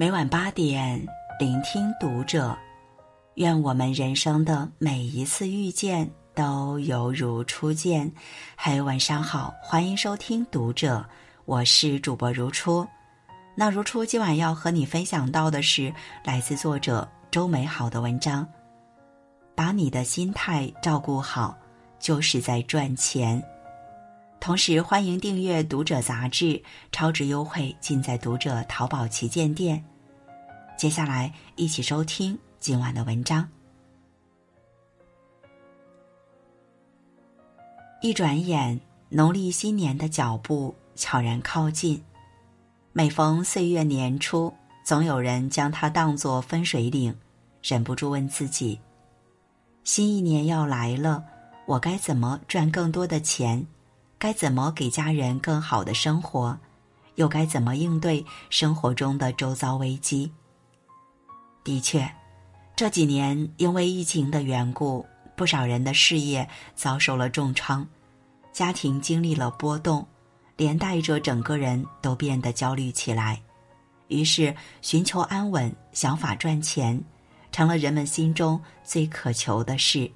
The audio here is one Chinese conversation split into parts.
每晚八点，聆听读者。愿我们人生的每一次遇见都犹如初见。嗨，晚上好，欢迎收听读者，我是主播如初。那如初今晚要和你分享到的是来自作者周美好的文章。把你的心态照顾好，就是在赚钱。同时，欢迎订阅《读者》杂志，超值优惠尽在《读者》淘宝旗舰店。接下来，一起收听今晚的文章。一转眼，农历新年的脚步悄然靠近。每逢岁月年初，总有人将它当作分水岭，忍不住问自己：新一年要来了，我该怎么赚更多的钱？该怎么给家人更好的生活？又该怎么应对生活中的周遭危机？的确，这几年因为疫情的缘故，不少人的事业遭受了重创，家庭经历了波动，连带着整个人都变得焦虑起来。于是，寻求安稳、想法赚钱，成了人们心中最渴求的事。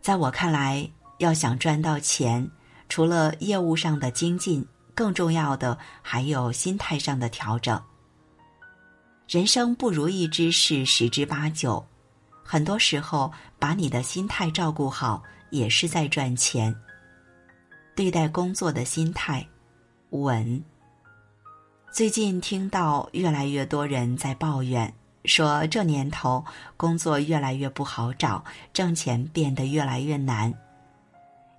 在我看来，要想赚到钱，除了业务上的精进，更重要的还有心态上的调整。人生不如意之事十之八九，很多时候把你的心态照顾好，也是在赚钱。对待工作的心态，稳。最近听到越来越多人在抱怨，说这年头工作越来越不好找，挣钱变得越来越难。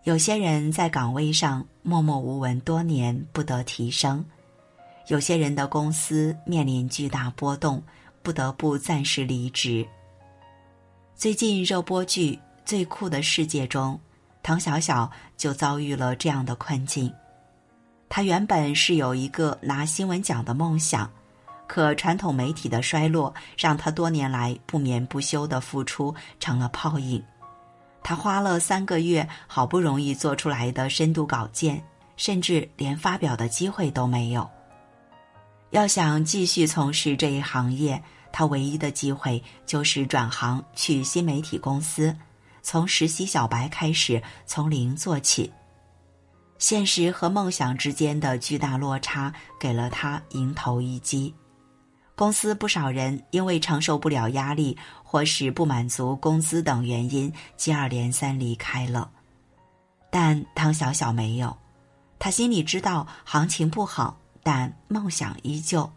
有些人在岗位上默默无闻多年，不得提升；有些人的公司面临巨大波动，不得不暂时离职。最近热播剧《最酷的世界》中，唐小小就遭遇了这样的困境。他原本是有一个拿新闻奖的梦想，可传统媒体的衰落让他多年来不眠不休的付出成了泡影。他花了三个月，好不容易做出来的深度稿件，甚至连发表的机会都没有。要想继续从事这一行业，他唯一的机会就是转行去新媒体公司，从实习小白开始，从零做起。现实和梦想之间的巨大落差，给了他迎头一击。公司不少人因为承受不了压力，或是不满足工资等原因，接二连三离开了。但汤小小没有，他心里知道行情不好，但梦想依旧。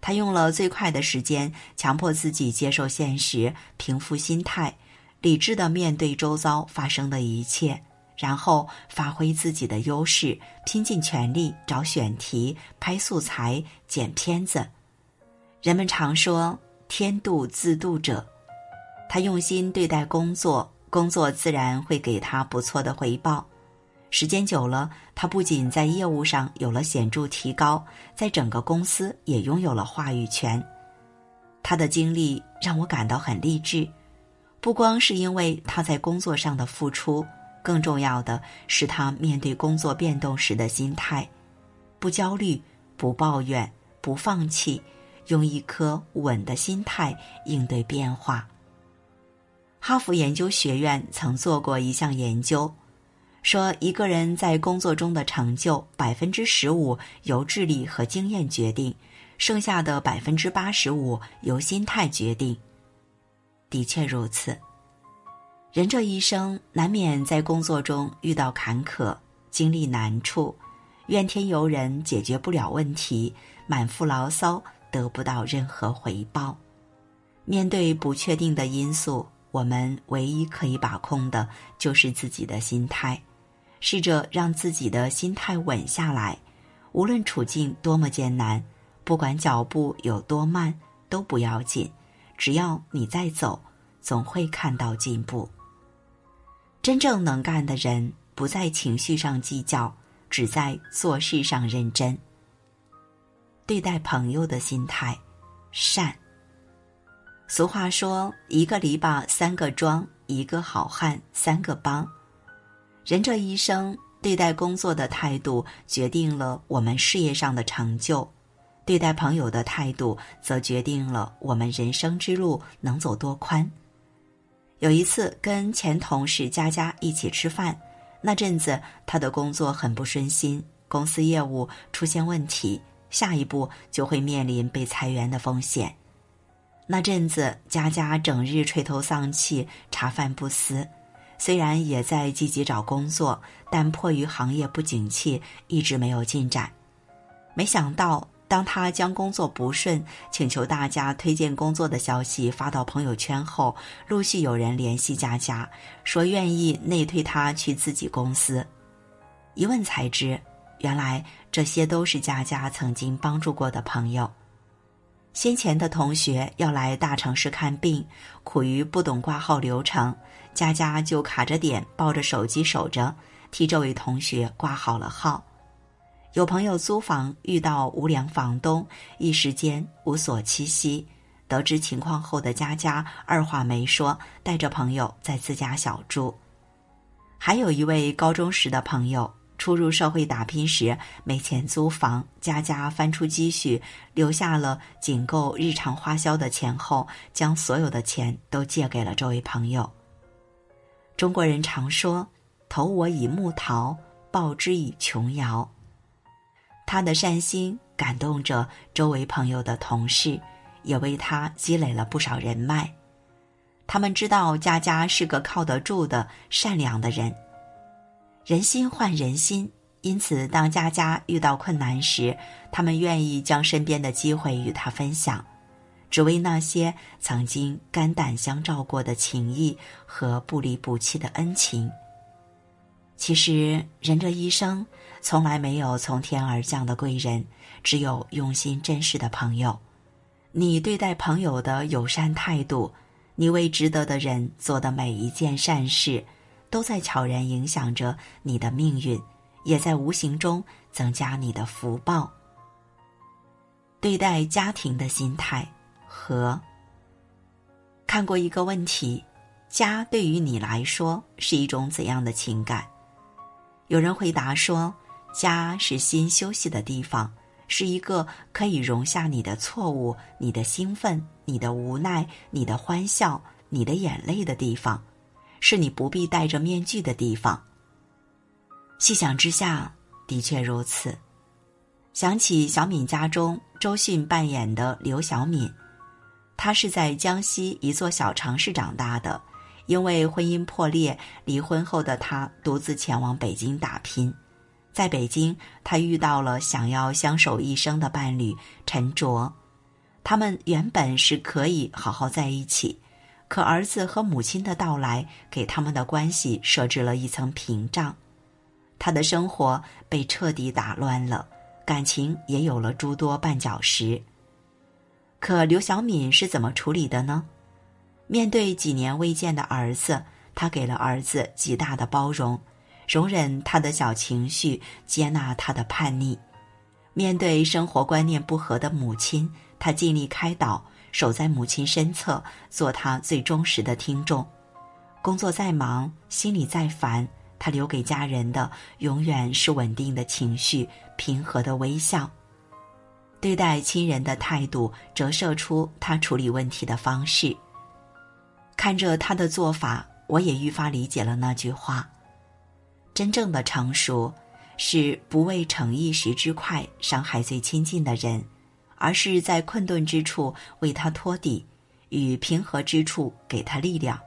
他用了最快的时间，强迫自己接受现实，平复心态，理智的面对周遭发生的一切，然后发挥自己的优势，拼尽全力找选题、拍素材、剪片子。人们常说“天妒自妒者”，他用心对待工作，工作自然会给他不错的回报。时间久了，他不仅在业务上有了显著提高，在整个公司也拥有了话语权。他的经历让我感到很励志，不光是因为他在工作上的付出，更重要的是他面对工作变动时的心态：不焦虑，不抱怨，不放弃。用一颗稳的心态应对变化。哈佛研究学院曾做过一项研究，说一个人在工作中的成就，百分之十五由智力和经验决定，剩下的百分之八十五由心态决定。的确如此，人这一生难免在工作中遇到坎坷，经历难处，怨天尤人，解决不了问题，满腹牢骚。得不到任何回报。面对不确定的因素，我们唯一可以把控的就是自己的心态。试着让自己的心态稳下来，无论处境多么艰难，不管脚步有多慢，都不要紧。只要你在走，总会看到进步。真正能干的人，不在情绪上计较，只在做事上认真。对待朋友的心态，善。俗话说：“一个篱笆三个桩，一个好汉三个帮。”人这一生对待工作的态度，决定了我们事业上的成就。对待朋友的态度，则决定了我们人生之路能走多宽。有一次跟前同事佳佳一起吃饭，那阵子她的工作很不顺心，公司业务出现问题，下一步就会面临被裁员的风险。那阵子佳佳整日垂头丧气，茶饭不思。虽然也在积极找工作，但迫于行业不景气，一直没有进展。没想到，当他将工作不顺、请求大家推荐工作的消息发到朋友圈后，陆续有人联系佳佳，说愿意内推他去自己公司。一问才知，原来这些都是佳佳曾经帮助过的朋友。先前的同学要来大城市看病，苦于不懂挂号流程，佳佳就卡着点，抱着手机守着，替这位同学挂好了号。有朋友租房遇到无良房东，一时间无所栖息。得知情况后的佳佳二话没说，带着朋友在自家小住。还有一位高中时的朋友。初入社会打拼时没钱租房，佳佳翻出积蓄，留下了仅够日常花销的钱后，将所有的钱都借给了这位朋友。中国人常说：“投我以木桃，报之以琼瑶。”他的善心感动着周围朋友的同事，也为他积累了不少人脉。他们知道佳佳是个靠得住的、善良的人。人心换人心，因此当佳佳遇到困难时，他们愿意将身边的机会与他分享，只为那些曾经肝胆相照过的情谊和不离不弃的恩情。其实，人这一生从来没有从天而降的贵人，只有用心珍视的朋友。你对待朋友的友善态度，你为值得的人做的每一件善事。都在悄然影响着你的命运，也在无形中增加你的福报。对待家庭的心态和看过一个问题：家对于你来说是一种怎样的情感？有人回答说，家是心休息的地方，是一个可以容下你的错误、你的兴奋、你的无奈、你的欢笑、你的眼泪的地方。是你不必戴着面具的地方。细想之下，的确如此。想起小敏家中周迅扮演的刘小敏，她是在江西一座小城市长大的，因为婚姻破裂，离婚后的她独自前往北京打拼。在北京，她遇到了想要相守一生的伴侣陈卓，他们原本是可以好好在一起。可儿子和母亲的到来，给他们的关系设置了一层屏障，他的生活被彻底打乱了，感情也有了诸多绊脚石。可刘小敏是怎么处理的呢？面对几年未见的儿子，他给了儿子极大的包容，容忍他的小情绪，接纳他的叛逆；面对生活观念不合的母亲，他尽力开导。守在母亲身侧，做她最忠实的听众。工作再忙，心里再烦，他留给家人的永远是稳定的情绪、平和的微笑。对待亲人的态度，折射出他处理问题的方式。看着他的做法，我也愈发理解了那句话：真正的成熟，是不为逞一时之快伤害最亲近的人。而是在困顿之处为他托底，与平和之处给他力量。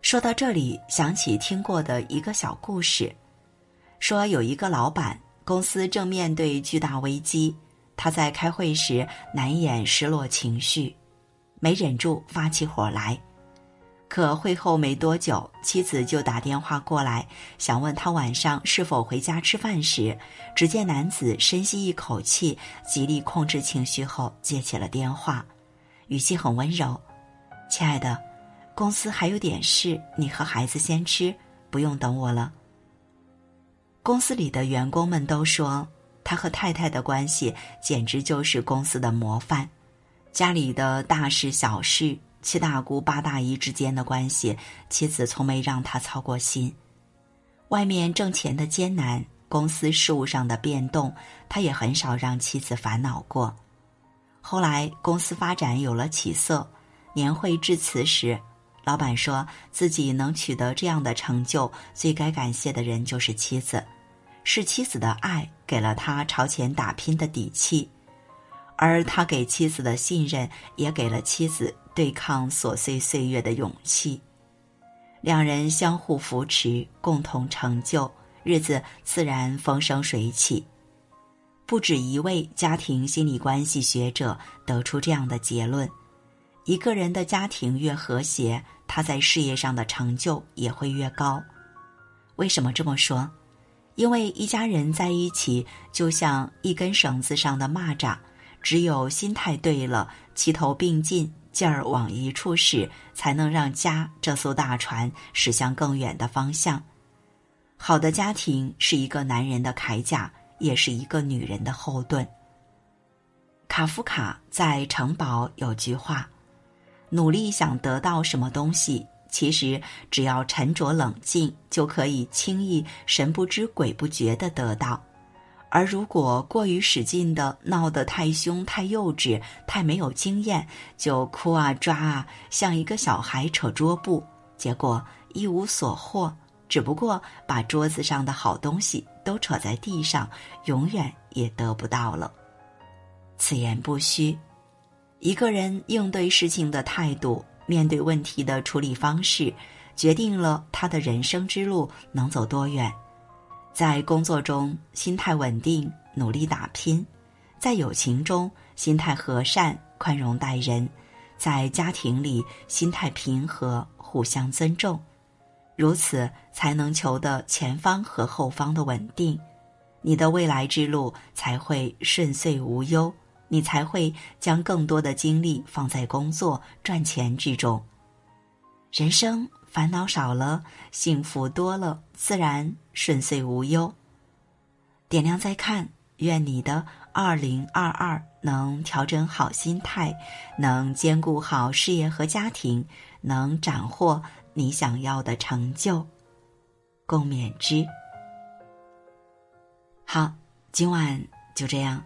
说到这里，想起听过的一个小故事，说有一个老板，公司正面对巨大危机，他在开会时难掩失落情绪，没忍住发起火来。可会后没多久，妻子就打电话过来，想问他晚上是否回家吃饭时，只见男子深吸一口气，极力控制情绪后接起了电话，语气很温柔：“亲爱的，公司还有点事，你和孩子先吃，不用等我了。”公司里的员工们都说，他和太太的关系简直就是公司的模范，家里的大事小事。七大姑八大姨之间的关系，妻子从没让他操过心。外面挣钱的艰难，公司事务上的变动，他也很少让妻子烦恼过。后来公司发展有了起色，年会致辞时，老板说自己能取得这样的成就，最该感谢的人就是妻子，是妻子的爱给了他朝前打拼的底气，而他给妻子的信任也给了妻子对抗琐碎岁月的勇气。两人相互扶持，共同成就，日子自然风生水起。不止一位家庭心理关系学者得出这样的结论：一个人的家庭越和谐，他在事业上的成就也会越高。为什么这么说？因为一家人在一起就像一根绳子上的蚂蚱，只有心态对了，齐头并进。劲儿往一处使，才能让家这艘大船驶向更远的方向。好的家庭是一个男人的铠甲，也是一个女人的后盾。卡夫卡在《城堡》有句话：“努力想得到什么东西，其实只要沉着冷静，就可以轻易神不知鬼不觉的得到。”而如果过于使劲的闹得太凶、太幼稚、太没有经验，就哭啊抓啊，像一个小孩扯桌布，结果一无所获，只不过把桌子上的好东西都扯在地上，永远也得不到了。此言不虚，一个人应对事情的态度、面对问题的处理方式，决定了他的人生之路能走多远。在工作中心态稳定，努力打拼；在友情中心态和善，宽容待人；在家庭里心态平和，互相尊重。如此才能求得前方和后方的稳定，你的未来之路才会顺遂无忧，你才会将更多的精力放在工作赚钱之中。人生。烦恼少了，幸福多了，自然顺遂无忧。点亮再看，愿你的二零二二能调整好心态，能兼顾好事业和家庭，能斩获你想要的成就。共勉之。好，今晚就这样，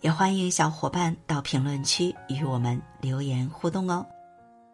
也欢迎小伙伴到评论区与我们留言互动哦。